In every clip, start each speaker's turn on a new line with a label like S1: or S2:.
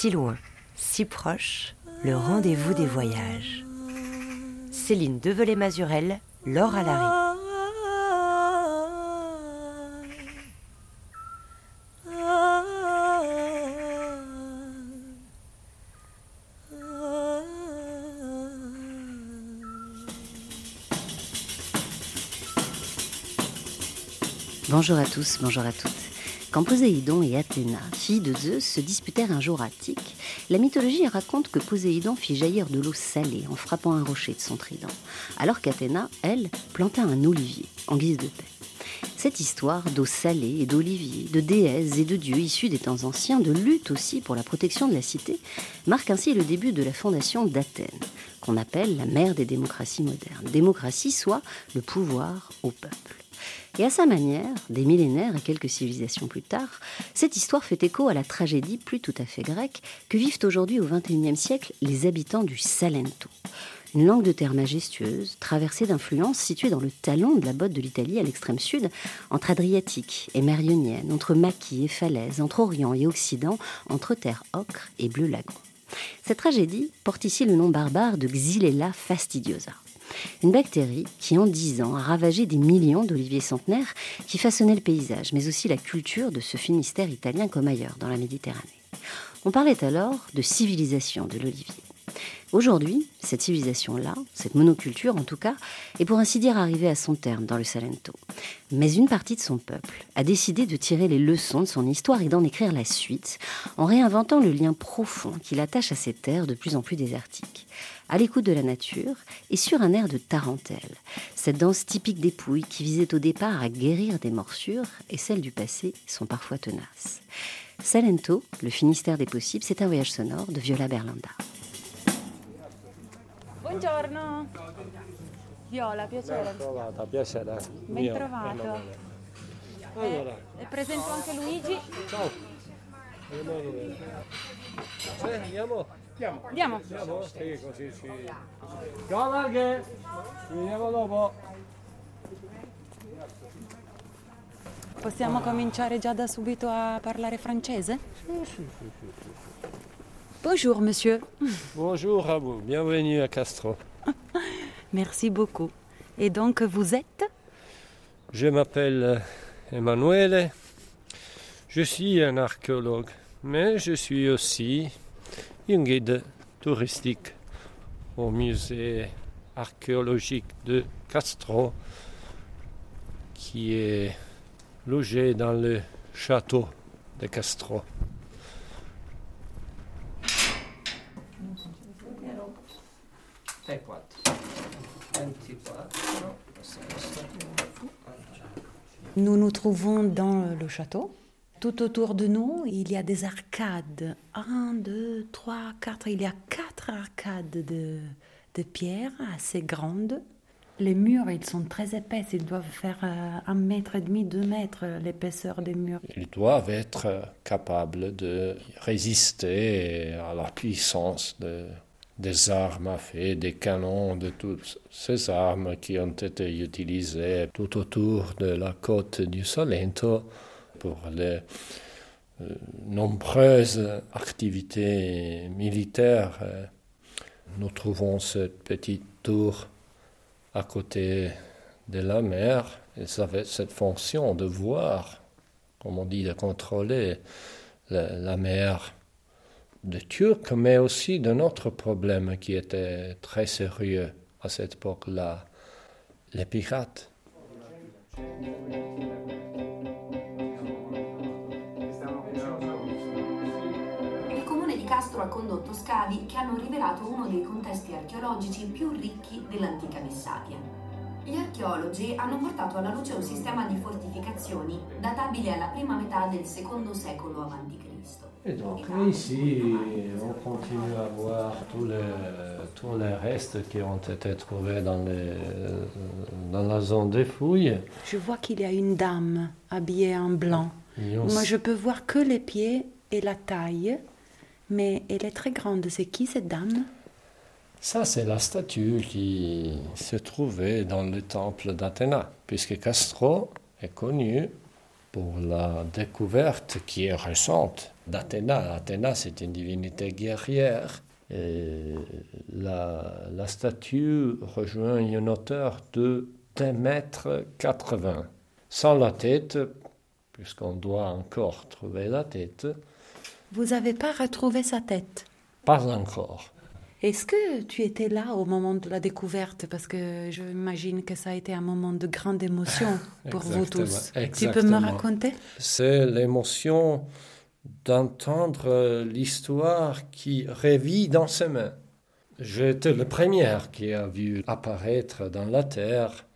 S1: si loin, si proche, le rendez-vous des voyages. Céline Develay-Mazurel, Laure Alary. Bonjour à tous, bonjour à toutes. Quand Poséidon et Athéna, filles de Zeus, se disputèrent un jour à Attique, la mythologie raconte que Poséidon fit jaillir de l'eau salée en frappant un rocher de son trident, alors qu'Athéna, elle, planta un olivier en guise de paix. Cette histoire d'eau salée et d'olivier, de déesses et de dieux issus des temps anciens, de lutte aussi pour la protection de la cité, marque ainsi le début de la fondation d'Athènes, qu'on appelle la mère des démocraties modernes. Démocratie soit le pouvoir au peuple. Et à sa manière, des millénaires et quelques civilisations plus tard, cette histoire fait écho à la tragédie plus tout à fait grecque que vivent aujourd'hui au XXIe siècle les habitants du Salento. Une langue de terre majestueuse, traversée d'influences située dans le talon de la botte de l'Italie à l'extrême sud, entre Adriatique et Mérionienne, entre maquis et falaises, entre Orient et Occident, entre terre ocre et bleu lagon. Cette tragédie porte ici le nom barbare de Xylella fastidiosa. Une bactérie qui, en dix ans, a ravagé des millions d'oliviers centenaires qui façonnaient le paysage, mais aussi la culture de ce Finistère italien comme ailleurs dans la Méditerranée. On parlait alors de civilisation de l'olivier. Aujourd'hui, cette civilisation-là, cette monoculture en tout cas, est pour ainsi dire arrivée à son terme dans le Salento. Mais une partie de son peuple a décidé de tirer les leçons de son histoire et d'en écrire la suite, en réinventant le lien profond qu'il attache à ces terres de plus en plus désertiques. À l'écoute de la nature et sur un air de tarentelle, cette danse typique des Pouilles qui visait au départ à guérir des morsures et celles du passé sont parfois tenaces. Salento, le Finistère des possibles, c'est un voyage sonore de Viola Berlanda.
S2: Buongiorno. Viola, piacere.
S3: trovata, piacere.
S2: Ben
S3: Mio,
S2: trovato.
S3: Emanuele.
S2: Eh,
S3: Allora,
S2: e presento anche Luigi.
S3: ciao. Emanuele. Sì, andiamo? Andiamo.
S2: Andiamo.
S3: Andiamo? Sì, così ci... Ciao Larghe! Ci vediamo dopo.
S2: Possiamo cominciare già da subito a parlare francese? Bonjour, monsieur.
S3: Bonjour à vous, bienvenue à Castro.
S2: Merci beaucoup. Et donc, vous êtes?
S3: Je m'appelle Emanuele. Je suis un archéologue, mais je suis aussi un guide touristique au musée archéologique de Castro, qui est logé dans le château de Castro.
S2: Nous nous trouvons dans le château. Tout autour de nous, il y a des arcades. Un, deux, trois, quatre. Il y a quatre arcades de, de pierre assez grandes. Les murs, ils sont très épais. Ils doivent faire euh, un mètre et demi, deux mètres l'épaisseur des murs.
S3: Ils doivent être capables de résister à la puissance de- des armes à feu, des canons, de toutes ces armes qui ont été utilisées tout autour de la côte du Salento pour les euh, nombreuses activités militaires. Euh, Nous trouvons cette petite tour à côté de la mer. Et ça avait cette fonction de voir, comme on dit, de contrôler la, la mer de Turcs, mais aussi d'un autre problème qui était très sérieux à cette époque-là, les pirates.
S4: Castro ha condotto scavi che hanno rivelato uno dei contesti archeologici più ricchi dell'antica Messapia. Gli archeologi hanno portato alla luce un sistema di fortificazioni databile alla prima metà del secondo secolo a.C.
S3: Et donc ici, on continue à voir tous les, tous les restes qui ont été trouvés dans, les, dans la zone des fouilles.
S2: Je vois qu'il y a une dame habillée en blanc. Moi, je peux voir que les pieds et la taille, mais elle est très grande. C'est qui cette dame?
S3: Ça, c'est la statue qui se trouvait dans le temple d'Athéna, puisque Castro est connu pour la découverte qui est récente d'Athéna. Athéna, c'est une divinité guerrière. La statue rejoint une hauteur de 1 mètre 80, sans la tête, puisqu'on doit encore trouver la tête.
S2: Vous n'avez pas retrouvé sa tête?
S3: Pas encore.
S2: Est-ce que tu étais là au moment de la découverte? Parce que je m'imagine que ça a été un moment de grande émotion pour vous tous. Tu peux me raconter?
S3: C'est l'émotion d'entendre l'histoire qui revit dans ses mains. J'étais le premier qui a vu apparaître dans la terre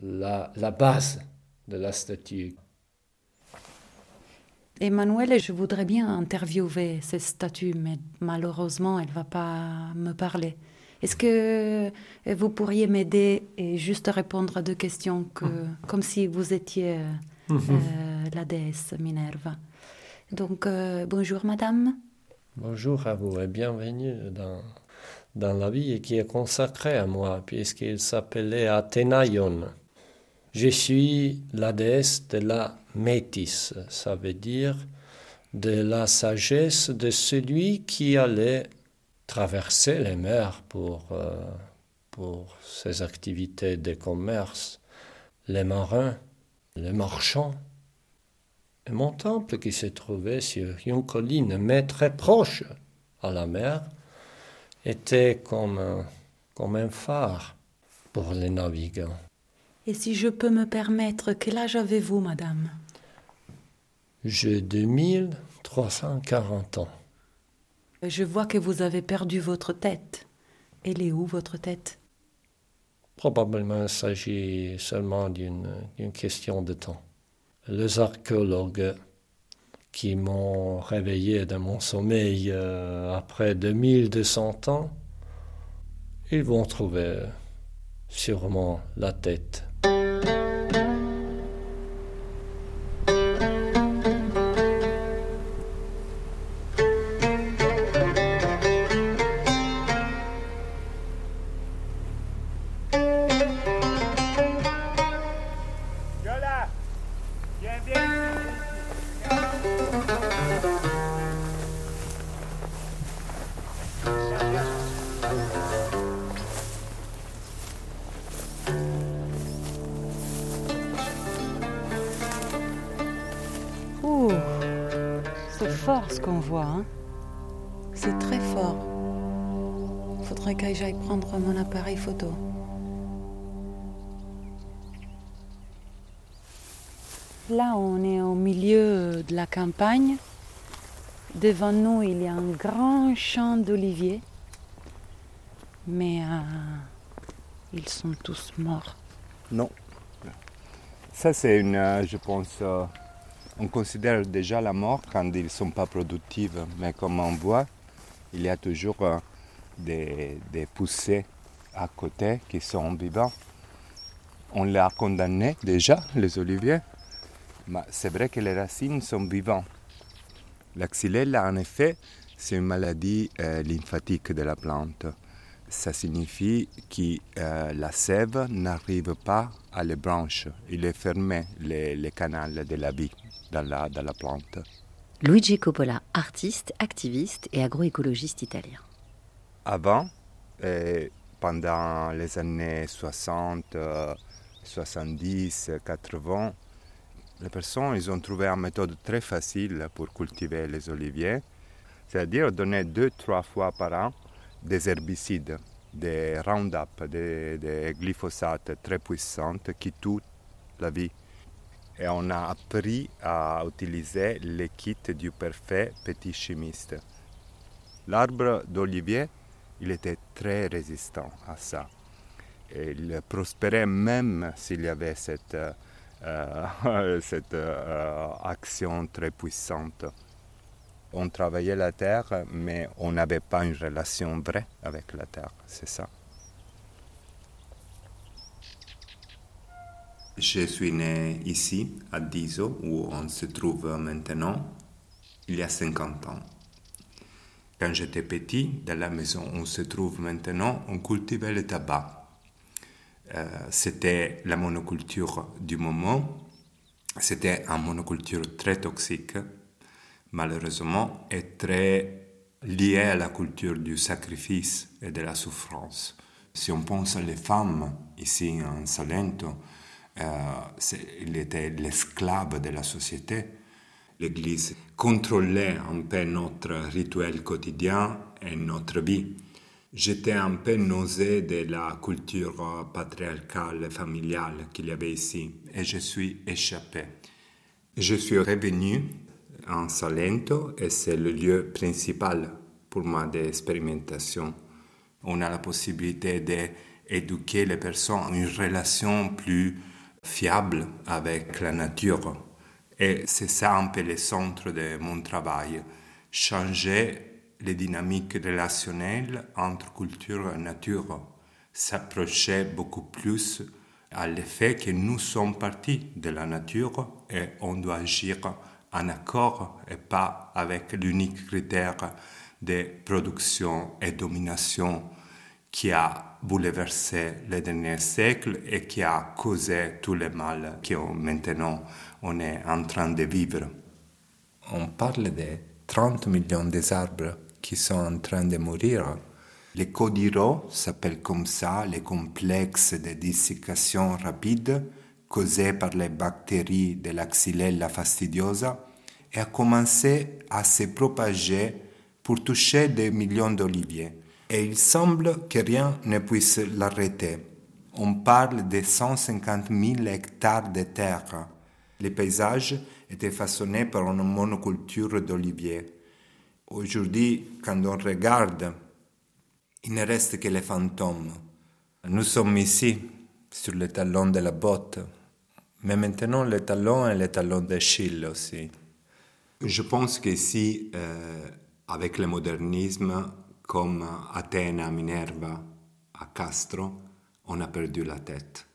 S3: la, la base de la statue.
S2: Emmanuel, je voudrais bien interviewer cette statue, mais malheureusement, elle ne va pas me parler. Est-ce que vous pourriez m'aider et juste répondre à deux questions, que, mm. comme si vous étiez euh, mm-hmm. euh, la déesse Minerva Donc, euh, bonjour madame.
S3: Bonjour à vous et bienvenue dans, dans la vie qui est consacrée à moi, puisqu'il s'appelait Athénaïon. Je suis la déesse de la métis, ça veut dire de la sagesse de celui qui allait traverser les mers pour, euh, pour ses activités de commerce, les marins, les marchands. Et mon temple qui se trouvait sur une colline, mais très proche à la mer, était comme comme un phare pour les navigants.
S2: Et si je peux me permettre, quel âge avez-vous, madame?
S3: J'ai 2340 ans.
S2: Je vois que vous avez perdu votre tête. Elle est où, votre tête?
S3: Probablement, il s'agit seulement d'une question de temps. Les archéologues qui m'ont réveillé de mon sommeil euh, après 2200 ans, ils vont trouver sûrement la tête.
S2: Ce qu'on voit. Hein. C'est très fort. Faudrait que j'aille prendre mon appareil photo. Là, on est au milieu de la campagne. Devant nous, il y a un grand champ d'oliviers. Mais euh, ils sont tous morts.
S5: Non. Ça, c'est une, euh, je pense, euh, on considère déjà la mort quand ils ne sont pas productifs, mais comme on voit, il y a toujours euh, des, poussées à côté qui sont vivants. On les a condamnés déjà, les oliviers, mais c'est vrai que les racines sont vivantes. La xylella, en effet, c'est une maladie euh, lymphatique de la plante. Ça signifie que euh, la sève n'arrive pas à les branches. Il est fermé, les canaux de la vie dans la, dans la plante.
S1: Luigi Coppola, artiste, activiste et agroécologiste italien.
S5: Avant, pendant les années 60, 70, 80, les personnes ils ont trouvé une méthode très facile pour cultiver les oliviers, c'est-à-dire donner deux, trois fois par an des herbicides, des Roundup, des, des glyphosates très puissantes qui tuent la vie et on a appris à utiliser les kits du parfait petit chimiste. L'arbre d'olivier, il était très résistant à ça. il prospérait même s'il y avait cette, euh, euh, action très puissante. On travaillait la terre, mais on n'avait pas une relation vraie avec la terre, c'est ça. Je suis né ici, à Diso, où on se trouve maintenant, il y a 50 ans. Quand j'étais petit, dans la maison où on se trouve maintenant, on cultivait le tabac. Euh, c'était la monoculture du moment C'était une monoculture très toxique, malheureusement, et très liée à la culture du sacrifice et de la souffrance. Si on pense aux femmes ici en Salento, il était l'esclave de la société. L'Église contrôlait un peu notre rituel quotidien et notre vie. J'étais un peu nausé de la culture patriarcale familiale qu'il y avait ici et je suis échappé. Je suis revenu en Salento et c'est le lieu principal pour moi d'expérimentation. On a la possibilité d'éduquer les personnes à une relation plus fiable avec la nature. Et c'est ça un peu le centre de mon travail, changer les dynamiques relationnelles entre culture et nature s'approchaient beaucoup plus à l'effet que nous sommes partis de la nature et on doit agir en accord et pas avec l'unique critère de production et domination qui a bouleversé les derniers siècles et qui a causé tout le mal que maintenant on est en train de vivre. On parle de 30 millions d'arbres qui sont en train de mourir. Les codiro s'appellent comme ça les complexes de dessiccation rapide causés par les bactéries de la Xylella fastidiosa et a commencé à se propager pour toucher des millions d'oliviers. Et il semble que rien ne puisse l'arrêter. On parle de 150 000 hectares de terre. Les paysages étaient façonnés par une monoculture d'oliviers. Aujourd'hui, quand on regarde, il ne reste que les fantômes. Nous sommes ici, sur le talon de la botte, mais maintenant le talon est le talon d'Achille aussi. Je pense qu'ici, euh, avec le modernisme, comme Athènes à Minerva, à Castro, on a perdu la tête.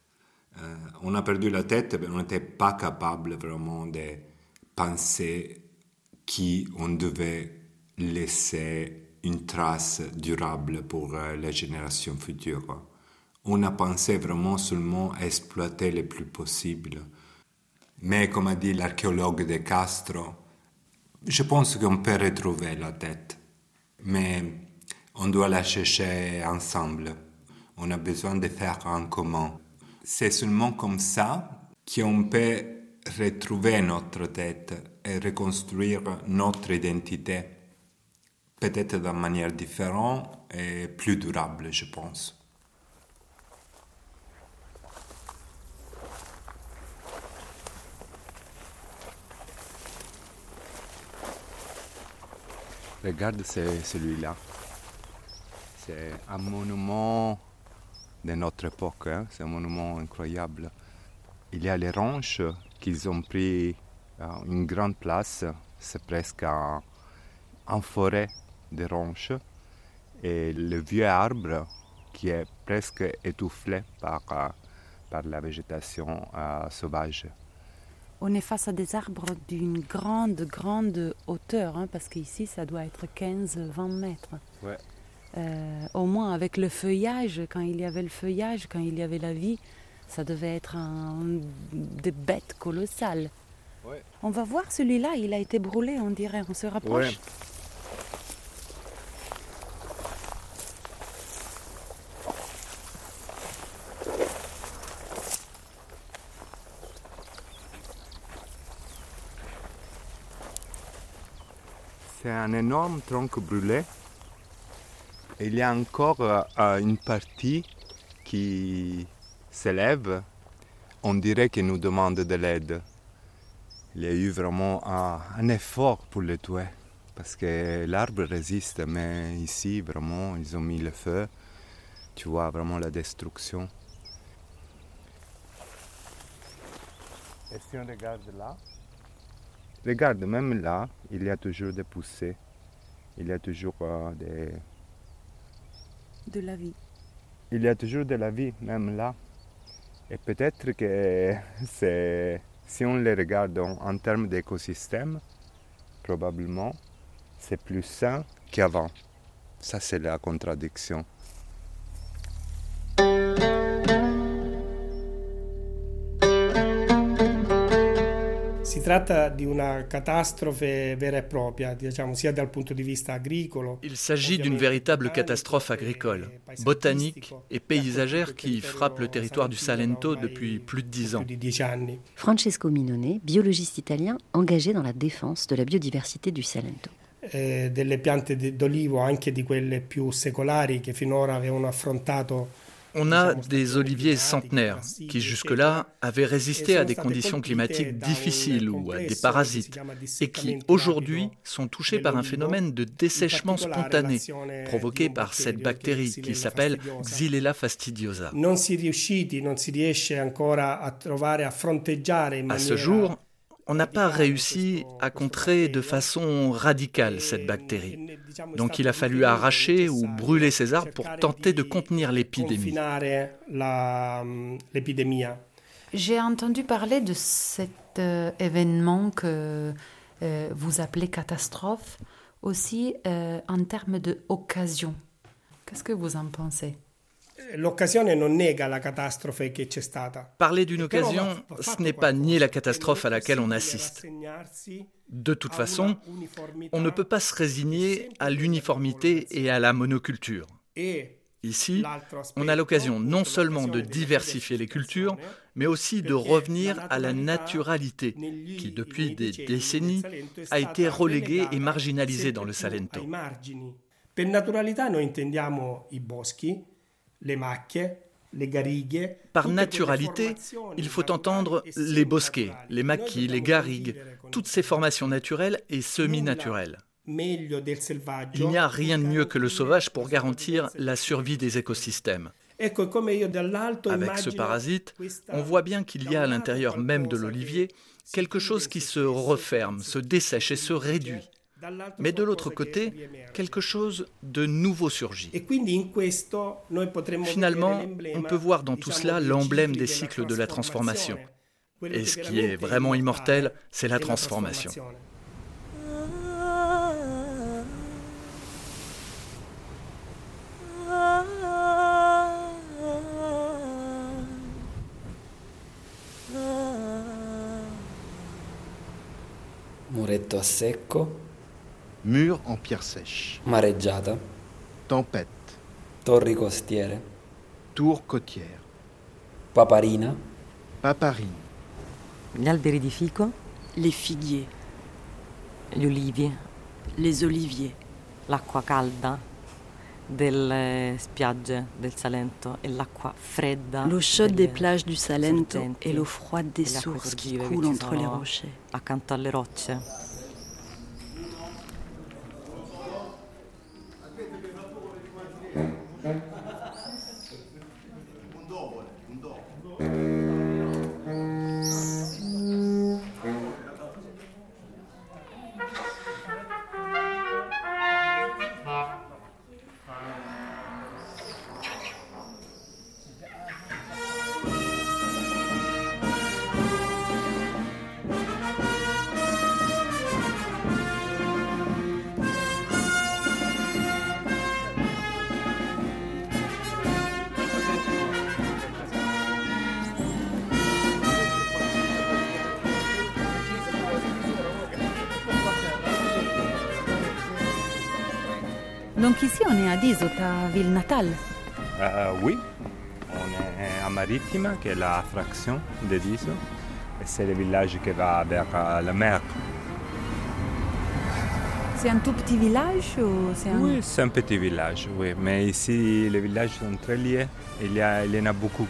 S5: Euh, on a perdu la tête, mais on n'était pas capable vraiment de penser qui on devait laisser une trace durable pour euh, les générations futures. On a pensé vraiment seulement à exploiter le plus possible. Mais comme a dit l'archéologue de Castro, je pense qu'on peut retrouver la tête. Mais on doit la chercher ensemble. On a besoin de faire en commun. C'est seulement comme ça qu'on peut retrouver notre tête et reconstruire notre identité peut-être d'une manière différente et plus durable, je pense. Regarde celui-là. C'est un monument de notre époque. Hein. C'est un monument incroyable. Il y a les ranches qu'ils ont pris euh, une grande place. C'est presque en forêt des ronces et le vieux arbre qui est presque étouffé par, euh, par la végétation euh, sauvage.
S2: On est face à des arbres d'une grande, grande hauteur, hein, parce qu'ici, ça doit être 15-20 mètres.
S5: Ouais.
S2: Euh, au moins avec le feuillage, quand il y avait le feuillage, quand il y avait la vie, ça devait être un, des bêtes colossales.
S5: Ouais.
S2: On va voir celui-là, il a été brûlé, on dirait, on se rapproche.
S5: C'est un énorme tronc brûlé. Il y a encore euh, une partie qui s'élève. On dirait qu'il nous demande de l'aide. Il y a eu vraiment un, un effort pour le tuer parce que l'arbre résiste, mais ici vraiment ils ont mis le feu. Tu vois vraiment la destruction. Et si on regarde là, Regarde, même là, il y a toujours des poussées. Il y a toujours euh, des... Il y a toujours de la vie, même là. Et peut-être que si on les regarde en, en termes d'écosystème, probablement, c'est plus sain qu'avant. Ça, c'est la contradiction.
S6: Tratta di una catastrofe vera e propria, diciamo, sia dal punto di vista agricolo.
S7: Il s'agit d'une véritable catastrophe agricole, botanique et paysagère qui frappe le territoire du Salento depuis plus de dix ans.
S1: Francesco Minone, biologiste italien engagé dans la défense de la biodiversité du Salento.
S6: Eh, delle piante d'olivo, anche di quelle più secolari che finora avevano affrontato
S7: on a des oliviers centenaires qui jusque-là avaient résisté à des conditions climatiques difficiles ou à des parasites et qui aujourd'hui sont touchés par un phénomène de dessèchement spontané provoqué par cette bactérie qui s'appelle Xylella fastidiosa. À ce jour, on n'a pas réussi à contrer de façon radicale cette bactérie. Donc il a fallu arracher ou brûler ces arbres pour tenter de contenir l'épidémie.
S2: J'ai entendu parler de cet euh, événement que euh, vous appelez catastrophe aussi euh, en termes d'occasion. Qu'est-ce que vous en pensez?
S6: L'occasione non nega la catastrofe che c'è stata.
S7: Parler d'une occasion, ce n'est pas nier la catastrophe à laquelle on assiste. De toute façon, on ne peut pas se résigner à l'uniformité et à la monoculture. Ici, on a l'occasion non seulement de diversifier les cultures, mais aussi de revenir à la naturalité qui, depuis des décennies, a été reléguée et marginalisée dans le Salento.
S6: Per naturalità noi intendiamo i boschi,
S7: par naturalité, il faut entendre les bosquets, les maquis, les garrigues, toutes ces formations naturelles et semi-naturelles. Il n'y a rien de mieux que le sauvage pour garantir la survie des écosystèmes. Avec ce parasite, on voit bien qu'il y a à l'intérieur même de l'olivier quelque chose qui se referme, se dessèche et se réduit. Mais de l'autre côté, quelque chose de nouveau surgit. Finalement, on peut voir dans tout cela l'emblème des cycles de la transformation. Et ce qui est vraiment immortel, c'est la transformation.
S8: Muretto a secco
S9: Mur en pierre sèche.
S8: Mareggiata.
S9: Tempête.
S8: Torri costiere.
S9: Tour côtière.
S8: Paparina.
S9: Paparine.
S10: Gli alberi di fico.
S11: Les figuiers.
S10: Gli olivi.
S11: Les oliviers.
S10: L'acqua calda delle spiagge del Salento e l'acqua fredda.
S11: L'eau chaude des plages du Salento et l'eau froide des sources qui coulent entre les rochers.
S10: Accanto alle rocce.
S2: Ta ville natale
S5: euh, Oui, on est à Marittima, qui est la fraction de Diso. C'est le village qui va vers la mer.
S2: C'est un tout petit village ou c'est un...
S5: Oui, c'est un petit village, oui. Mais ici, les villages sont très liés. Il y, a, il y en a beaucoup.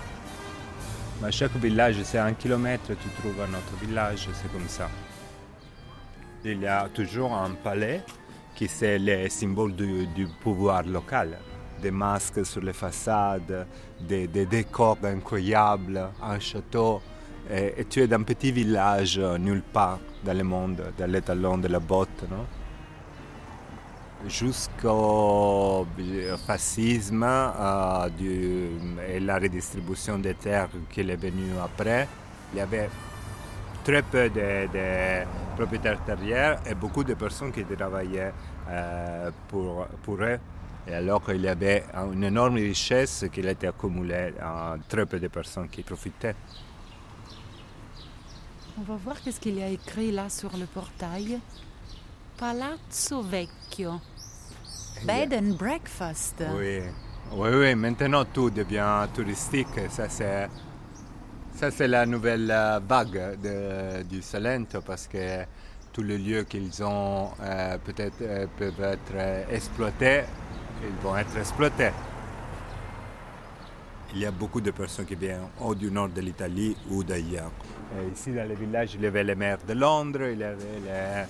S5: À chaque village, c'est un kilomètre, tu trouves un autre village, c'est comme ça. Il y a toujours un palais qui c'est le symbole du, pouvoir local. Des masques sur les façades, des, des décors incroyables, un château. Et, tu es dans un petit village nulle part dans le monde, dans l'étalon de la botte. Jusqu'au fascisme euh, et la redistribution des terres qui est venue après, il y avait très peu de, de, propriétaires terriens et beaucoup de personnes qui travaillaient euh, pour, pour eux. Et alors qu'il y avait une énorme richesse qui été accumulée à très peu de personnes qui profitaient.
S2: On va voir qu'est-ce qu'il y a écrit là sur le portail. Palazzo Vecchio. Bed and breakfast.
S5: Oui. oui, oui, maintenant tout devient touristique. Ça, c'est, ça, c'est la nouvelle euh, vague du Salento parce que tous les lieux qu'ils ont euh, peut-être euh, peuvent être exploités, ils vont être exploités. Il y a beaucoup de personnes qui viennent au du nord de l'Italie ou d'ailleurs. ici, dans le village, il y avait les maires de Londres, il y avait,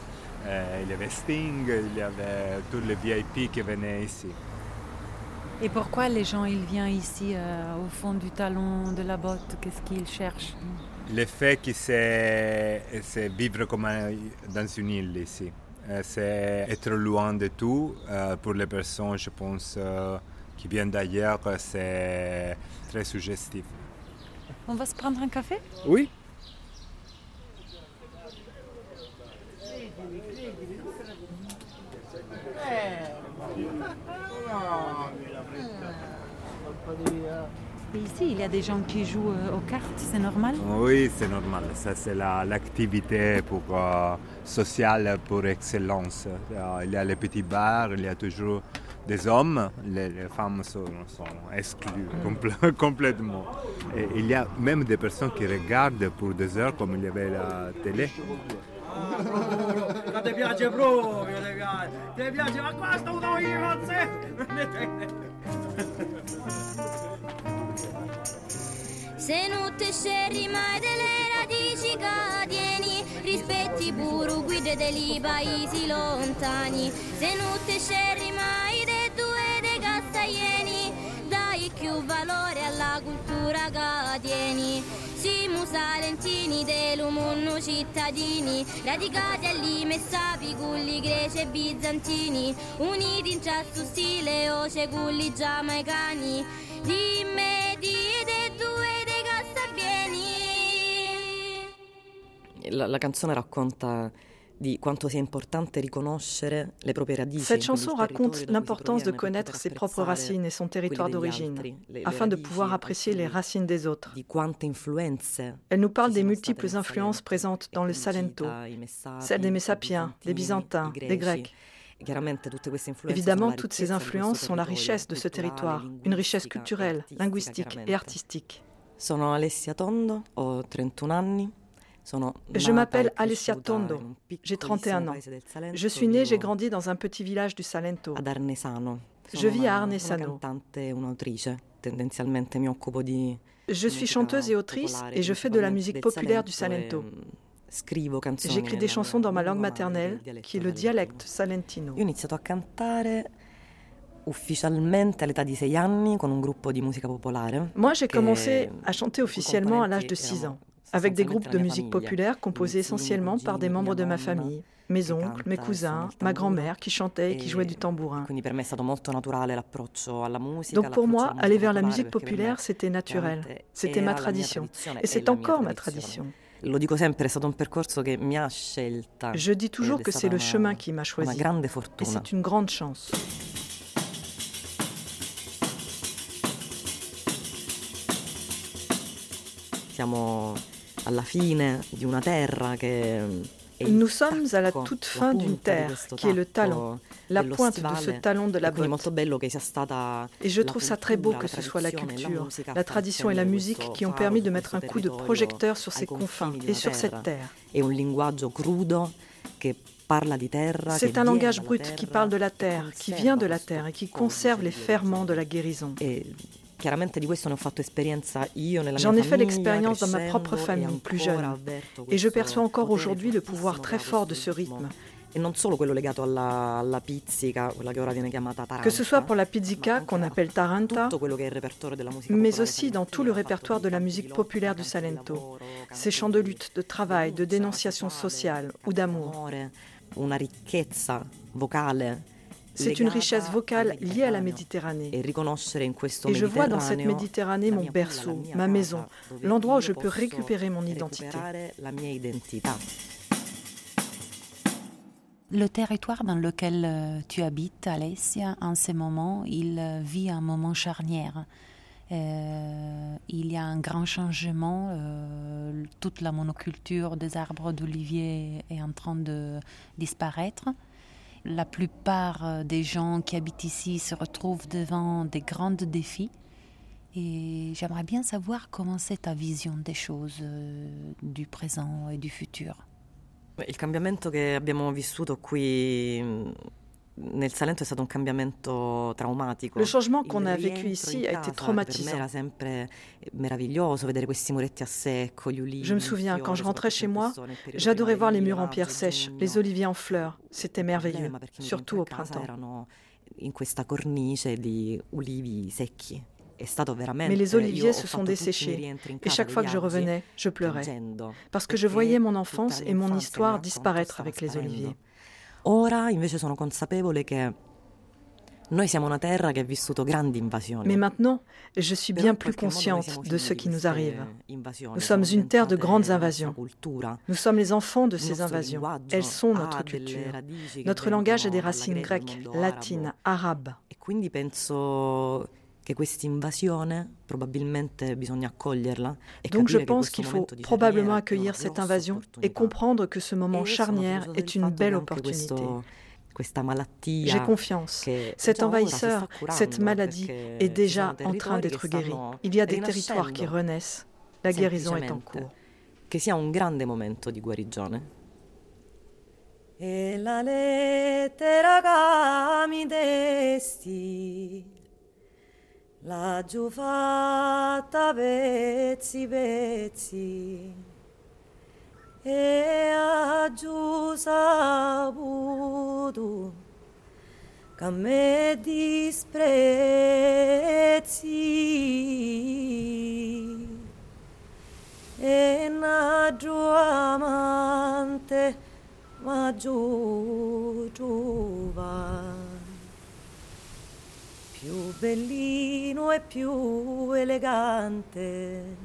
S5: il y avait Sting, il y avait tous les VIP qui venaient ici.
S2: Et pourquoi les gens ils viennent ici euh, au fond du talon de la botte? Qu'est-ce qu'ils cherchent?
S5: Le fait que c'est, c'est vivre comme dans une île ici. Euh, c'est être loin de tout. pour les personnes, je pense, qui viennent d'ailleurs, c'est très suggestif.
S2: On va se prendre un café?
S5: Oui.
S2: Et ici, il y a des gens qui jouent euh, aux cartes, c'est normal?
S5: Oui, c'est normal. Ça, c'est l'activité pour, euh, sociale pour excellence. Euh, il y a les petits bars, il y a toujours des hommes, les, femmes sont, exclues mm. complètement. Et il y a même des personnes qui regardent pour des heures comme il y avait la télé.
S12: ti piace proprio, ti piace, ma qua sto io,
S13: Se non te scegli mai delle radici cadieni, rispetti pure guide dei paesi lontani. Se non te scegli mai dei due dei castaglieni, dai più valore alla cultura che tieni. Siamo salentini dell'umunno cittadini, radicati all'ime sapi, culli greci e bizantini, uniti in ciasto stile, oce culli giamaicani, dimmi
S10: La, la canzone racconta
S14: Cette chanson raconte l'importance de connaître ses propres racines et son territoire d'origine, afin de pouvoir apprécier les racines des autres. Elle nous parle des multiples influences présentes dans le Salento, celles des Messapiens, des Byzantins, des Grecs. Évidemment, toutes ces influences sont la richesse de ce territoire, une richesse culturelle, linguistique et artistique.
S10: Sono Alessia Tondo, ho 31 anni.
S14: Je m'appelle Alessia Tondo, j'ai 31 ans. Je suis née, j'ai grandi dans un petit village du Salento. Je vis à Arnesano. Je suis chanteuse et autrice et je fais de la musique populaire du Salento. J'écris des chansons dans ma langue maternelle, qui est le dialecte salentino. Moi, j'ai commencé à chanter officiellement à l'âge de 6 ans avec des groupes de musique populaire composés essentiellement par des membres de ma famille, mes oncles, mes cousins, ma grand-mère qui chantait et qui jouait du tambourin. Donc pour moi, aller vers la musique populaire, c'était naturel, c'était ma tradition, et c'est encore ma tradition. Je dis toujours que c'est le chemin qui m'a choisi, et c'est une grande chance.
S10: Siamo
S14: nous sommes à la toute fin d'une terre qui est le talon, la pointe de ce talon de la botte. Et je trouve ça très beau que ce soit la culture, la tradition et la musique qui ont permis de mettre un coup de projecteur sur ces confins et sur cette terre. C'est un langage brut qui parle de la terre, qui vient de la terre et qui conserve les ferments de la guérison. J'en ai fait l'expérience dans ma propre famille, plus jeune, et je perçois encore aujourd'hui le pouvoir très fort de ce rythme. Que ce soit pour la pizzica qu'on appelle taranta, mais aussi dans tout le répertoire de la musique populaire du Salento, ces chants de lutte, de travail, de dénonciation sociale ou d'amour. C'est une richesse vocale liée à la Méditerranée. Et je vois dans cette Méditerranée mon berceau, ma maison, l'endroit où je peux récupérer mon identité.
S2: Le territoire dans lequel euh, tu habites, Alessia, en ce moment, il euh, vit un moment charnière. Euh, il y a un grand changement. Euh, toute la monoculture des arbres d'olivier est en train de disparaître. La plupart des gens qui habitent ici se retrouvent devant des grands défis. Et j'aimerais bien savoir comment c'est ta vision des choses euh, du présent et du futur.
S10: Nel Salento è stato un cambiamento traumatico.
S14: Le changement qu'on a vécu ici a été traumatisant.
S10: Era sempre meraviglioso vedere questi muretti a secco, gli ulivi.
S14: Je me souviens, quand je rentrais chez moi, j'adorais voir les murs en pierre sèche, les oliviers en fleurs. C'était merveilleux, surtout au printemps.
S10: In questa cornice di ulivi secchi.
S14: Mais les oliviers se sont desséchés et chaque fois que je revenais, je pleurais parce que je voyais mon enfance et mon histoire disparaître avec les oliviers. Mais maintenant, je suis bien plus consciente de ce qui nous arrive. Nous sommes une terre de grandes invasions. Nous sommes les enfants de ces invasions. Elles sont notre culture. Notre langage a des racines grecques, latines, arabes. Donc je pense qu'il faut probablement accueillir cette invasion et comprendre que ce moment charnière est une belle opportunité. J'ai confiance. Cet envahisseur, cette maladie est déjà en train d'être guéri. Il y a des territoires qui renaissent. La guérison est en cours.
S10: Che sia un grande momento di guarigione. E la laggiù fatta pezzi pezzi. E aggiù saputo che a me disprezzi. E naggiù amante ma giù trova più bellino e più elegante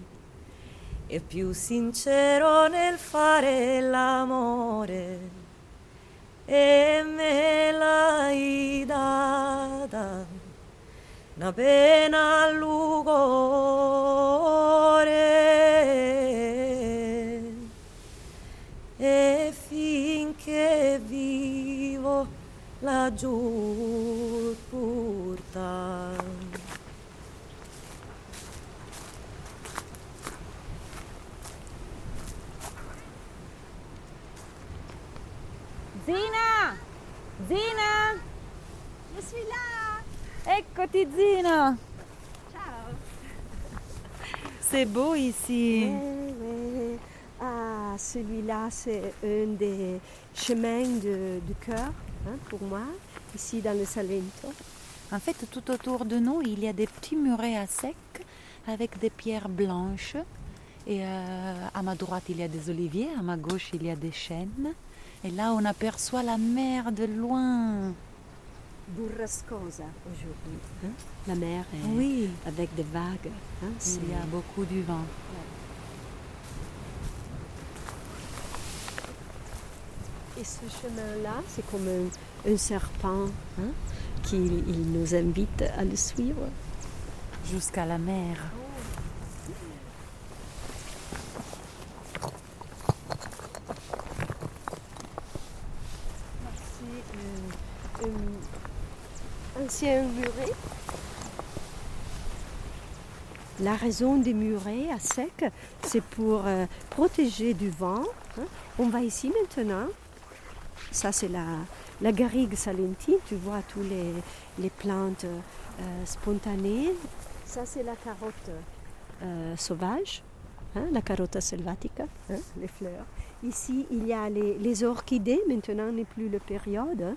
S10: e più sincero nel fare l'amore e me l'hai data una pena al lugore e finché vivo laggiù
S15: Zina! Zina! Je suis là! Eccoti Zina! Ciao! C'est beau ici.
S16: Ah, celui-là, c'est un des chemins de, du cœur hein, pour moi, ici dans le Salento.
S2: En fait, tout autour de nous, il y a des petits murets à sec avec des pierres blanches. Et euh, à ma droite, il y a des oliviers, à ma gauche, il y a des chênes. Et là, on aperçoit la mer de loin.
S16: Burrascosa aujourd'hui. Hein? La mer est
S2: oui.
S16: avec des vagues.
S2: Hein, il y a beaucoup du vent.
S16: Et ce chemin-là, c'est comme un, serpent hein, qui il nous invite à le suivre.
S2: Jusqu'à la mer.
S16: ancien muret. La raison des murets à sec, c'est pour euh, protéger du vent. Hein. On va ici maintenant. Ça, c'est la, la garrigue salentine. Tu vois tous les, les plantes euh, spontanées. Ça, c'est la carotte euh, sauvage, hein, la carotte selvatica, hein, les fleurs. Ici, il y a les, orchidées. Maintenant n'est plus la période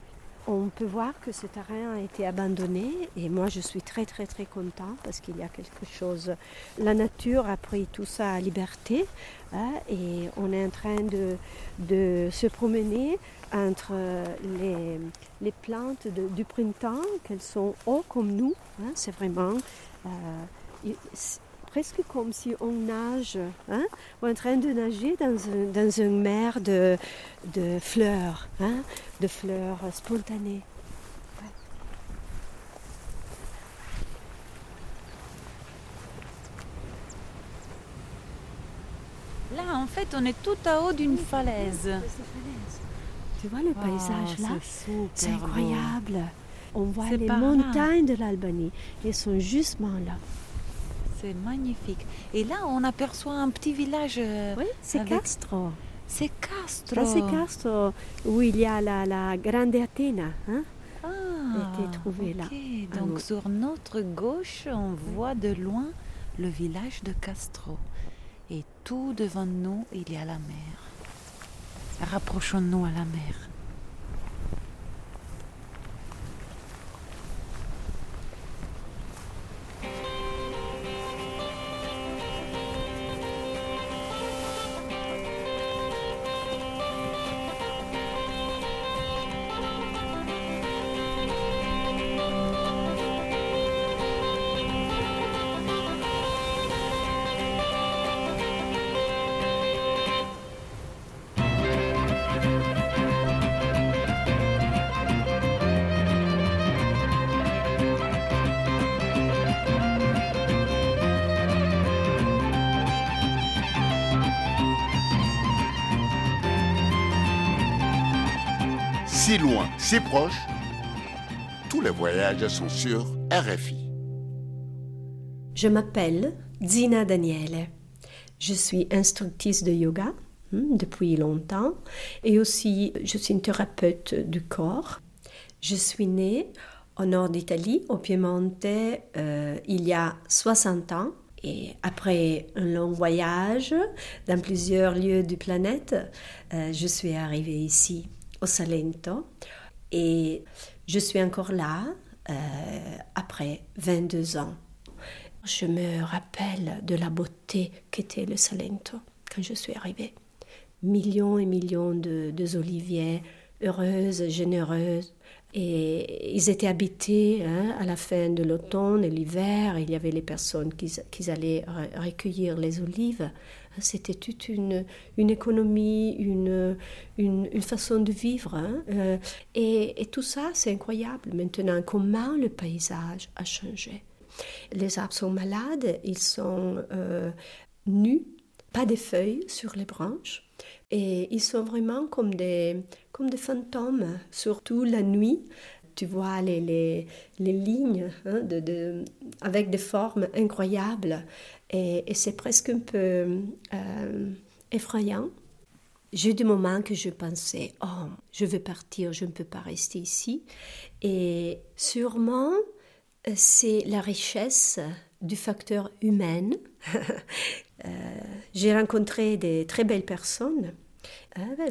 S16: on peut voir que ce terrain a été abandonné et moi je suis très très très content parce qu'il y a quelque chose. La nature a pris tout ça à liberté hein, et on est en train de, se promener entre euh, les, les plantes du printemps, qu'elles sont hauts comme nous. Hein, c'est vraiment euh, presque comme si on nage, hein, en train de nager dans, un, dans une mer de, de fleurs, hein, de fleurs spontanées.
S15: Là, en fait, on est tout à haut d'une falaise.
S16: Tu vois le oh, paysage là C'est incroyable. On voit les montagnes de l'Albanie. Elles sont justement là.
S15: C'est magnifique. Et là, on aperçoit un petit village. Euh,
S16: oui, c'est Castro.
S15: C'est Castro.
S16: c'est Castro, où il y a la, la Grande Athéna. Hein?
S15: Ah, été trouvée là. Donc sur notre gauche, on voit de loin le village de Castro. Et tout devant nous, il y a la mer. Rapprochons-nous à la mer.
S17: Si proche, tous les voyages sont sur RFI.
S16: Je m'appelle Zina Daniele. Je suis instructrice de yoga hmm, depuis longtemps et aussi je suis une thérapeute du corps. Je suis née au nord d'Italie, au Piemonte, euh, il y a 60 ans. Et après un long voyage dans plusieurs lieux du planète, euh, je suis arrivée ici au Salento. Et je suis encore là euh, après 22 ans. Je me rappelle de la beauté qu'était le Salento quand je suis arrivée. Millions et millions de, de oliviers, heureuses, généreuses. Et ils étaient habités hein, à la fin de l'automne et l'hiver. Il y avait les personnes qui, qui allaient recueillir les olives c'était toute une, une économie, une, une, façon de vivre. Hein. Euh, et, tout ça, c'est incroyable maintenant, comment le paysage a changé? Les arbres sont malades, ils sont euh, nus, pas de feuilles sur les branches. Et ils sont vraiment comme des, comme des fantômes, surtout la nuit tu vois les, les, les lignes hein, de, avec des formes incroyables. Et, c'est presque un peu euh, effrayant. J'ai eu des moments que je pensais, oh, je veux partir, je ne peux pas rester ici. Et sûrement, c'est la richesse du facteur humain. Euh, j'ai rencontré des très belles personnes.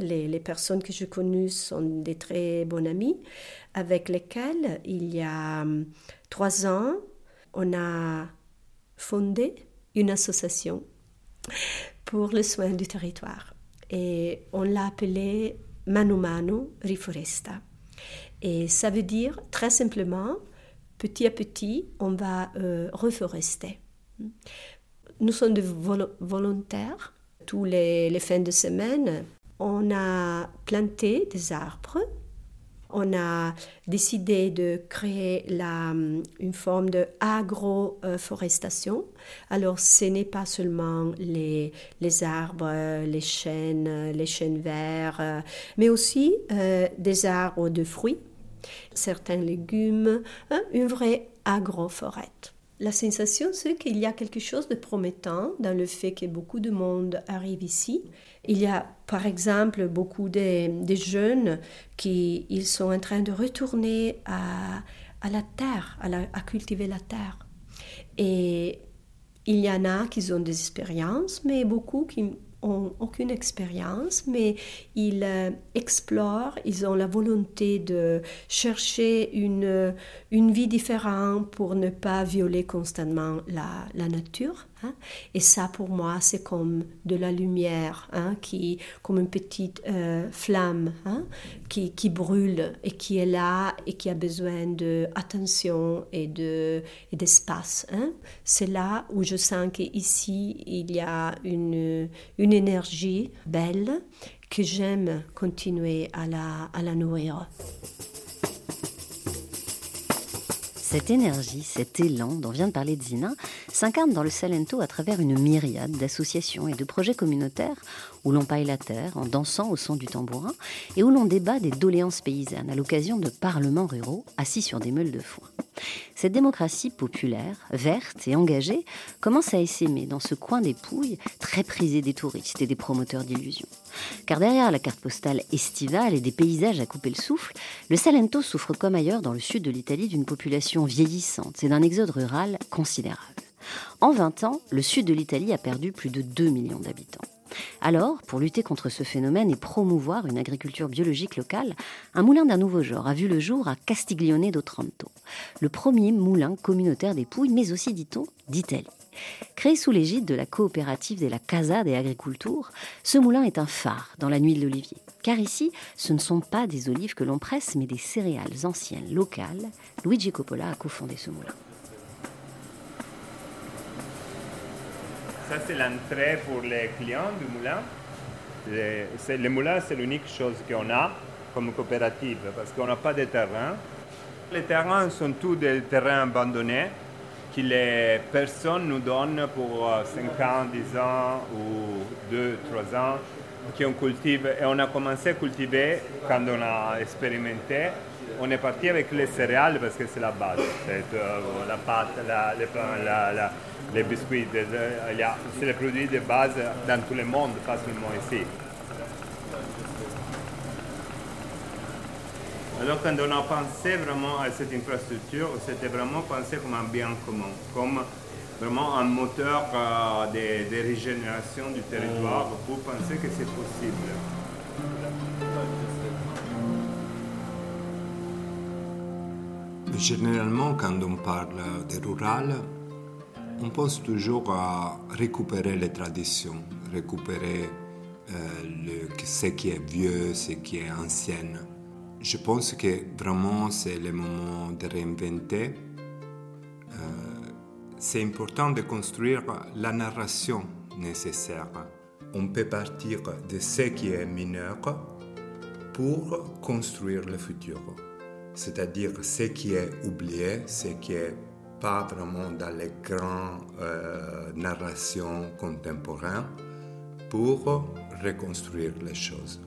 S16: Les, les, personnes que je connais sont des très bonnes amies avec lesquelles, il y a hum, trois ans, on a fondé une association pour le soin du territoire. Et on l'a appelée Manu Manu Riforesta. Et ça veut dire, très simplement, petit à petit, on va euh, reforester. Nous sommes des volontaires. Tous les, les fins de semaine, on a planté des arbres on a décidé de créer la, une forme de agroforestation. Alors, ce n'est pas seulement les, les, arbres, les chênes, les chênes verts, mais aussi euh, des arbres de fruits, certains légumes, hein, une vraie agroforêt. La sensation, c'est qu'il y a quelque chose de promettant dans le fait que beaucoup de monde arrive ici il y a par exemple beaucoup de, jeunes qui ils sont en train de retourner à, la terre, à, à, cultiver la terre. Et il y en a qui ont des expériences, mais beaucoup qui aucune expérience, mais ils euh, explorent, ils ont la volonté de chercher une, vie différente pour ne pas violer constamment la nature. Hein. Et ça, pour moi, c'est comme de la lumière, hein, qui, comme une petite euh, flamme hein, qui, qui, brûle et qui est là et qui a besoin d'attention et d'espace. De, c'est là où je sens qu'ici, il y a une, une énergie belle que j'aime continuer à la, à la nourrir.
S1: Cette énergie, cet élan dont vient de parler Zina, s'incarne dans le Salento à travers une myriade d'associations et de projets communautaires où l'on paille la terre en dansant au son du tambourin et où l'on débat des doléances paysannes à l'occasion de parlements ruraux assis sur des meules de foin. Cette démocratie populaire, verte et engagée, commence à essaimer dans ce coin des Pouilles, très prisé des touristes et des promoteurs d'illusions. Car derrière la carte postale estivale et des paysages à couper le souffle, le Salento souffre comme ailleurs dans le sud de l'Italie d'une population vieillissante et d'un exode rural considérable. En 20 ans, le sud de l'Italie a perdu plus de 2 millions d'habitants. Alors, pour lutter contre ce phénomène et promouvoir une agriculture biologique locale, un moulin d'un nouveau genre a vu le jour à Castiglione d'Otranto, le premier moulin communautaire des Pouilles, mais aussi, dit-on, d'Italie. Créé sous l'égide de la coopérative de la Casa de Agriculture, ce moulin est un phare dans la nuit de l'olivier. Car ici, ce ne sont pas des olives que l'on presse, mais des céréales anciennes locales. Luigi Coppola a cofondé ce moulin.
S18: Ça, c'est l'entrée pour les clients du moulin. Le, moulin, c'est l'unique chose qu'on a comme coopérative parce qu'on n'a pas de terrain. Les terrains sont tous des terrains abandonnés que les personnes nous donnent pour 5 ans, 10 ans ou 2, 3 ans qu'on cultive. Et on a commencé à cultiver quand on a expérimenté. On est parti avec les céréales parce que c'est la base. C'est euh, la pâte, les, biscuits, c'est les produits de base dans tout le monde, pas seulement ici. Alors quand on a pensé vraiment à cette infrastructure, c'était vraiment pensé comme un bien commun, comme vraiment un moteur euh, de, de, régénération du territoire pour penser que c'est possible.
S5: Généralement, quand on parle de rural, on pense toujours à récupérer les traditions, récupérer euh, ce qui est vieux, ce qui est ancien. Je pense que vraiment c'est le moment de réinventer. Euh, c'est important de construire la narration nécessaire. On peut partir de ce qui est mineur pour construire le futur, c'est-à-dire ce qui est oublié, ce qui est pas vraiment dans les grandes euh, narrations contemporaines pour reconstruire les choses.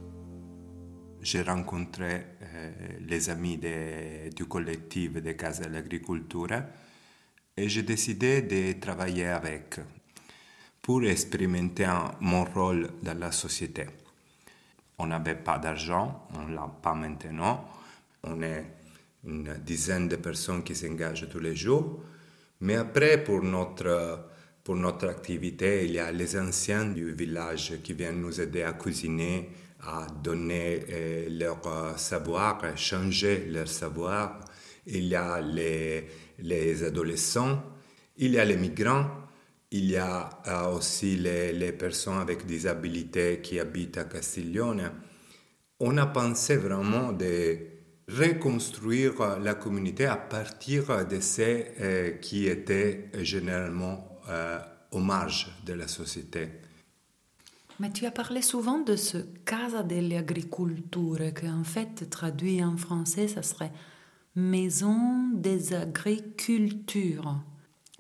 S5: J'ai rencontré euh, les amis de, du collectif de Casa de l'Agriculture et j'ai décidé de travailler avec pour expérimenter mon rôle dans la société. On n'avait pas d'argent, on ne l'a pas maintenant. On est une dizaine de personnes qui s'engagent tous les jours. Mais après, pour notre, pour notre activité, il y a les anciens du village qui viennent nous aider à cuisiner, à donner euh, leur euh, savoir, à changer leur savoir. Il y a les, les adolescents, il y a les migrants, il y a euh, aussi les, les, personnes avec des disabilités qui habitent à Castiglione. On a pensé vraiment de reconstruire la communauté à partir de ce euh, qui était généralement euh, au marge de la société.
S2: Mais tu as parlé souvent de ce Casa delle Agriculture, qui en fait, traduit en français, ça serait Maison des agricultures.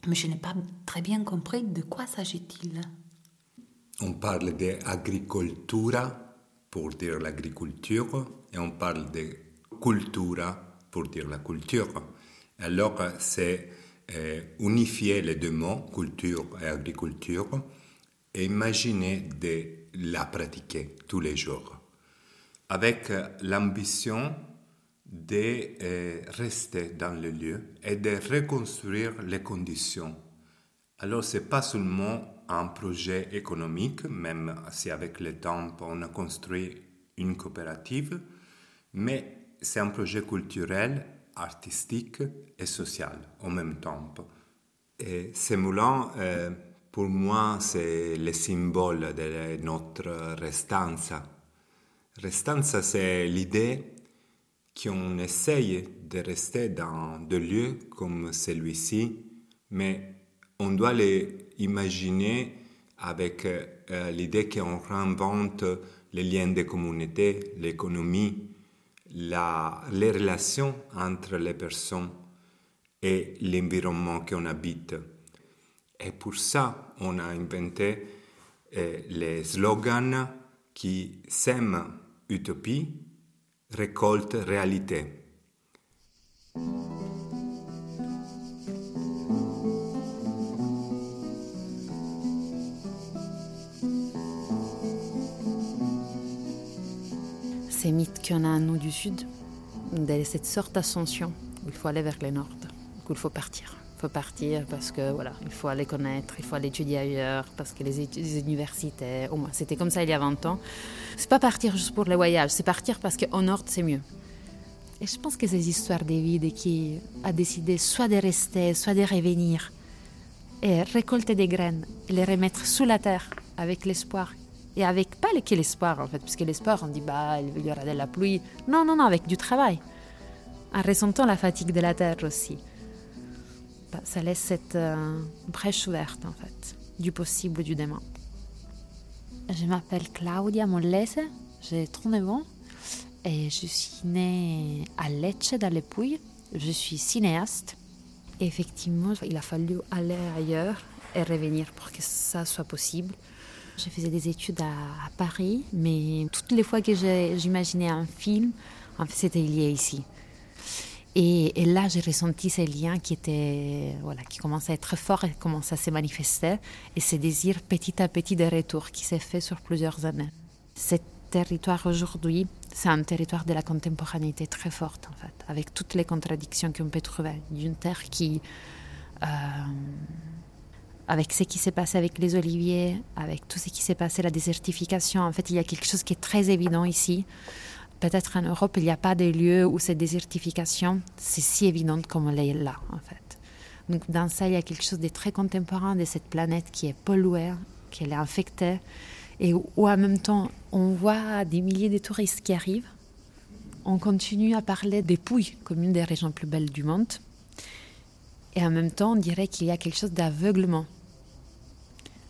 S2: Mais je n'ai pas très bien compris de quoi s'agit-il.
S5: On parle d'agricultura pour dire l'agriculture et on parle de cultura pour dire la culture. Alors, c'est euh, unifier les deux mots, culture et agriculture, et imaginer de la pratiquer tous les jours, avec l'ambition de euh, rester dans le lieu et de reconstruire les conditions. Alors, ce n'est pas seulement un projet économique, même si avec le temps on a construit une coopérative, mais c'est un projet culturel, artistique et social en même temps. Et ce moulin, euh, pour moi, c'est le symbole de notre restanza. Restanza, c'est l'idée qu'on essaye de rester dans des lieux comme celui-ci, mais on doit les imaginer avec euh, l'idée qu'on réinvente les liens de communauté, l'économie, la, les relations entre les personnes et l'environnement qu'on habite. Et pour ça, on a inventé eh, les slogans qui sème utopie récolte réalité.
S11: Ces mythes qu'on a, nous, du Sud, de cette sorte d'ascension où il faut aller vers le Nord, où il faut partir. Il faut partir parce que voilà, il faut aller connaître, il faut aller étudier ailleurs, parce que les, universités, au moins c'était comme ça il y a 20 ans. C'est pas partir juste pour le voyage, c'est partir parce qu'au Nord c'est mieux. Et je pense que ces histoires de vie qui a décidé soit de rester, soit de revenir, et récolter des graines, les remettre sous la terre avec l'espoir. Et avec pas que l'espoir en fait, parce que l'espoir on dit bah il y aura de la pluie. Non, non, non, avec du travail. En ressentant la fatigue de la terre aussi. Bah, ça laisse cette euh, brèche ouverte en fait, du possible, du demain. Je m'appelle Claudia Mollese, j'ai 39 ans et je suis née à Lecce dans les Pouilles. Je suis cinéaste. Et effectivement, il a fallu aller ailleurs et revenir pour que ça soit possible. Je faisais des études à, Paris, mais toutes les fois que j'imaginais un film, en fait, c'était lié ici. Et, là, j'ai ressenti ces liens qui étaient, voilà, qui commençaient à être forts et commençaient à se manifester. Et ce désir petit à petit de retour qui s'est fait sur plusieurs années. Ce territoire aujourd'hui, c'est un territoire de la contemporanéité très forte, en fait, avec toutes les contradictions qu'on peut trouver. D'une terre qui, euh, avec ce qui s'est passé avec les oliviers, avec tout ce qui s'est passé, la désertification, en fait, il y a quelque chose qui est très évident ici. Peut-être en Europe, il n'y a pas de lieux où cette désertification, c'est si évidente comme elle est là, en fait. Donc dans ça, il y a quelque chose de très contemporain de cette planète qui est polluée, qui est infectée, et où en même temps, on voit des milliers de touristes qui arrivent. On continue à parler des Pouilles comme une des régions plus belles du monde. Et en même temps, on dirait qu'il y a quelque chose d'aveuglement.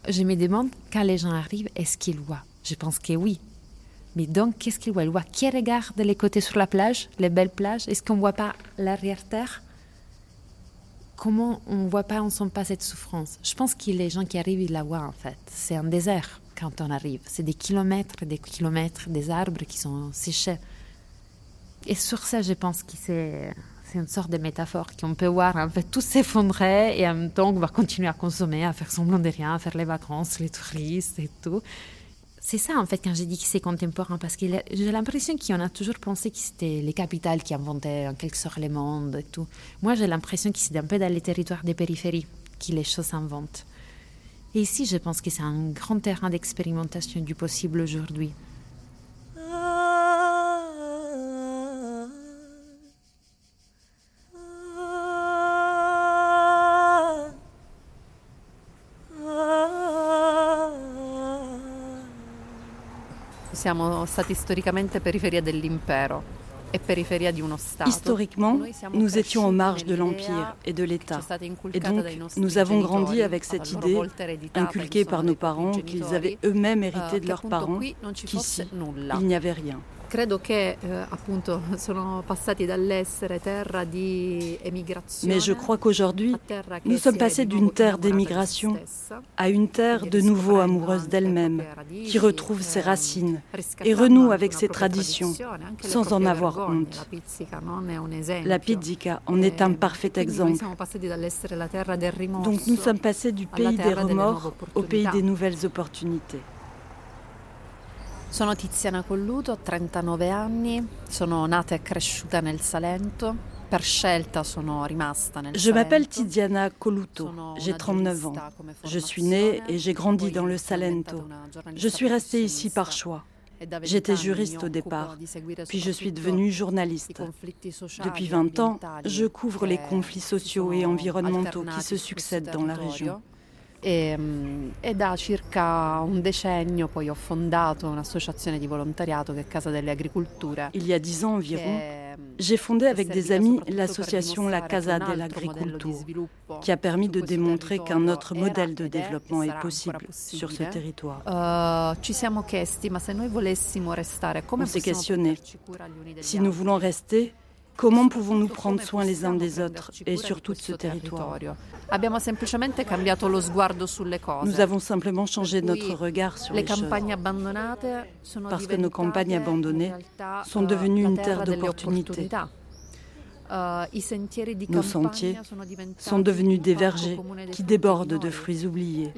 S11: Je me demande, quand les gens arrivent, est-ce qu'ils voient Je pense que oui, mais donc, qu'est-ce qu'il voit Il voit qui regarde les côtés sur la plage, les belles plages? Est-ce qu'on ne voit pas l'arrière-terre? Comment on ne voit pas, on ne sent pas cette souffrance? Je pense que les gens qui arrivent, ils la voient en fait. C'est un désert quand on arrive. C'est des kilomètres, des kilomètres, des arbres qui sont séchés. Et sur ça, je pense que c'est c'est une sorte de métaphore qu'on peut voir en fait tout s'effondrer et en même temps on va continuer à consommer, à faire semblant de rien, à faire les vacances, les touristes et tout. C'est ça, en fait, quand j'ai dit que c'est contemporain, parce que j'ai l'impression qu'on a toujours pensé que c'était les capitales qui inventaient en quelque sorte le monde et tout. Moi, j'ai l'impression que c'est un peu dans les territoires des périphéries que les choses s'inventent. Et ici, je pense que c'est un grand terrain d'expérimentation du possible aujourd'hui.
S14: Siamo stati storicamente periferia dell'impero. E
S11: Historiquement, nous étions en marge de l'Empire et de l'État. Et donc, nous avons grandi avec cette idée, inculquée par nos parents, qu'ils avaient eux-mêmes hérité de leurs parents, qu'ici, il n'y avait rien.
S14: Credo che eh, appunto sono passati dall'essere terra di emigrazione.
S11: Mais je crois qu'aujourd'hui, nous sommes passés d'une terre d'émigration à une terre de nouveau amoureuse d'elle-même, qui retrouve ses racines et renoue avec ses traditions, sans en avoir honte. La pizzica en est un parfait exemple. Donc nous sommes passés du pays des remords au pays des nouvelles opportunités.
S14: Sono Tiziana Colluto, ho 39 anni, sono nata e cresciuta nel Salento. Per scelta sono rimasta nel
S11: Je m'appelle Tiziana Coluto, j'ai 39 ans. Je suis née et j'ai grandi dans le Salento. Je suis restée ici par choix. J'étais juriste au départ, puis je suis devenue journaliste. Depuis 20 ans, je couvre les conflits sociaux et environnementaux qui se succèdent dans la région.
S14: E, e, da circa un decennio poi ho fondato un'associazione di volontariato che è Casa delle Agricolture.
S11: Il y a dix ans environ, j'ai fondé avec des amis l'association La Casa dell'Agricoltura, qui a permis de démontrer qu'un autre modèle de développement est possible sur ce territoire.
S14: Ci siamo chiesti, ma se noi volessimo restare, come
S11: On s'est questionné. Si nous voulons rester,
S15: Comment pouvons-nous prendre soin les uns des autres et surtout de ce territoire? Nous avons simplement changé notre regard sur les choses. Parce que nos campagnes abandonnées sont devenues une terre d'opportunités. Nos sentiers sont devenus des vergers qui débordent de fruits oubliés.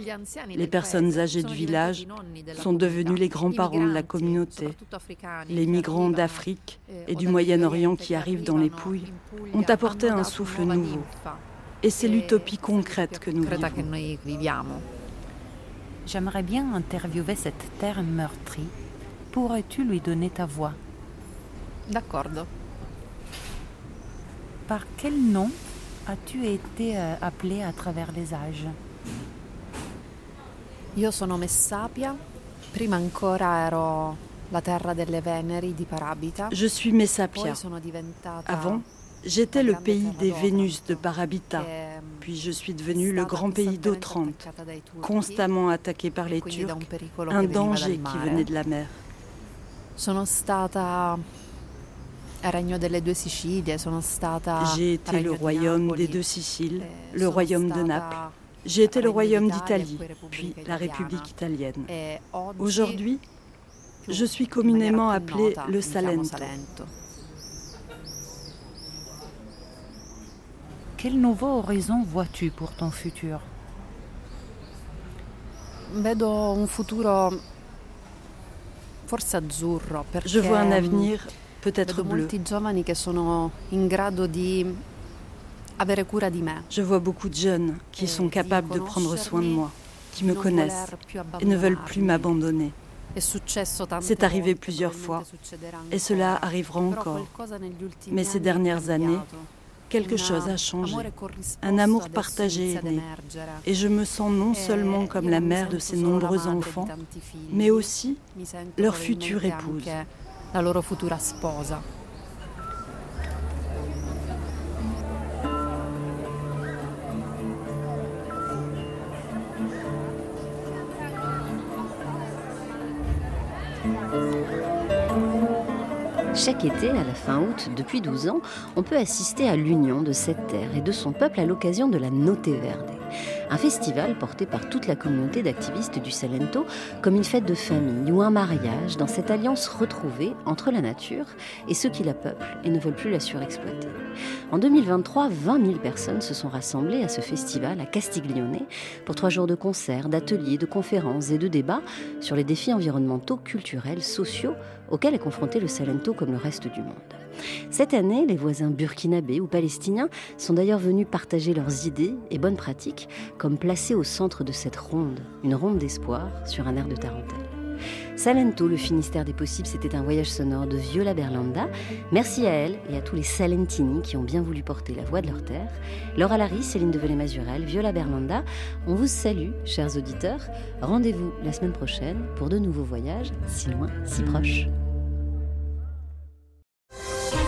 S15: Les personnes âgées du village sont devenues les grands-parents de la communauté. Les migrants d'Afrique et du Moyen-Orient qui arrivent dans les Pouilles ont apporté un souffle nouveau. Et c'est l'utopie concrète que nous vivons.
S2: J'aimerais bien interviewer cette terre meurtrie. Pourrais-tu lui donner ta voix?
S19: D'accordo.
S2: Par quel nom as-tu été euh, appelé à travers les âges?
S19: Io sono Messapia, prima ancora ero la terra delle Veneri di Parabita.
S15: Je suis Messapia. Avant, j'étais le pays des Vénus de Parabita. Puis je suis devenu le grand pays d'Otrante, constamment attaqué par les Turcs, un danger qui venait de la mer.
S19: Sono stata
S15: j'ai été le royaume des deux Siciles, le royaume de Naples. J'ai été le royaume d'Italie, puis la République italienne. Aujourd'hui, je suis communément appelé le Salento.
S2: Quel nouveau horizon vois-tu pour ton futur?
S15: Je vois un avenir peut-être bleu. Je vois beaucoup de jeunes qui sont capables de prendre soin de moi, qui me connaissent et ne veulent plus m'abandonner. C'est arrivé plusieurs fois et cela arrivera encore. Mais ces dernières années, quelque chose a changé. Un amour partagé est né. Et je me sens non seulement comme la mère de ces nombreux enfants, mais aussi leur future épouse
S19: la loro futura sposa.
S1: Chaque été, à la fin août, depuis 12 ans, on peut assister à l'union de cette terre et de son peuple à l'occasion de la Note Verde un festival porté par toute la communauté d'activistes du Salento comme une fête de famille ou un mariage dans cette alliance retrouvée entre la nature et ceux qui la peuplent et ne veulent plus la surexploiter. En 2023, 20 000 personnes se sont rassemblées à ce festival à Castiglione pour trois jours de concerts, d'ateliers, de conférences et de débats sur les défis environnementaux, culturels, sociaux auxquels est confronté le Salento comme le reste du monde. Cette année, les voisins burkinabés ou palestiniens sont d'ailleurs venus partager leurs idées et bonnes pratiques, comme placées au centre de cette ronde, une ronde d'espoir sur un air de tarentelle. Salento, le Finistère des possibles, c'était un voyage sonore de Viola Berlanda. Merci à elle et à tous les Salentini qui ont bien voulu porter la voix de leur terre. Laura Larry, Céline Develay-Mazurel, Viola Berlanda, on vous salue, chers auditeurs. Rendez-vous la semaine prochaine pour de nouveaux voyages, si loin, si proches. Yeah.